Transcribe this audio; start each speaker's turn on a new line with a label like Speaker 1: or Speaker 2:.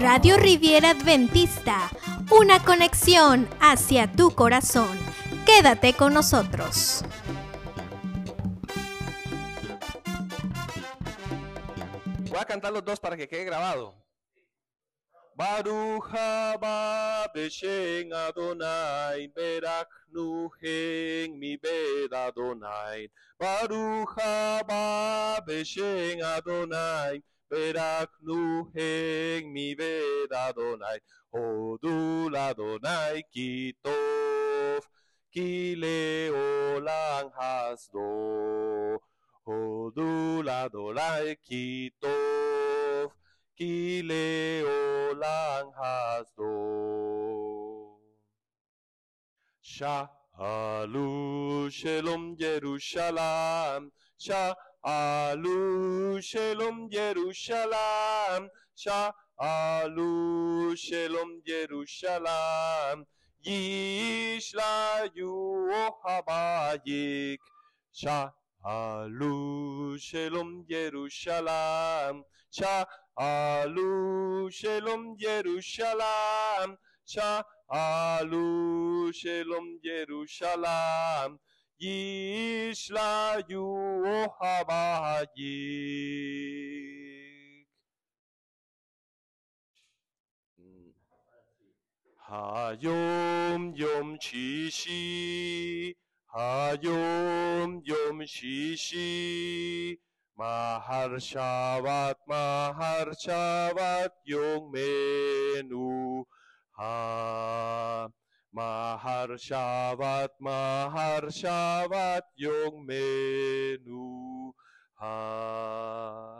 Speaker 1: Radio Riviera Adventista, una conexión hacia tu corazón. Quédate con nosotros.
Speaker 2: Voy a cantar los dos para que quede grabado. Baruch haba beshen Adonai berak nuhen mi bed Adonai. Baruch haba Adonai berak nuhen mi bed Adonai. Hodul Adonai kitov ki leolam hasdo. Hodul Adonai kitov ki leolam hasdo. Sha'alu shalom Yerushalayim. Sha'alu shalom Yerushalayim. Sha'alu shalom Yerushalayim. Yishlayu habayik. Sha'alu shalom Yerushalayim. Sha'alu shalom Yerushalayim. Sha'alu shalom Yerushalayim. Yishlayu habayik. Hayom Yom Shishi, Hayom Yom Shishi, Mahar Shabbat, Mahar Yom Menu, Mahar Shabbat, Mahar Shabbat Yom Menu, Ha.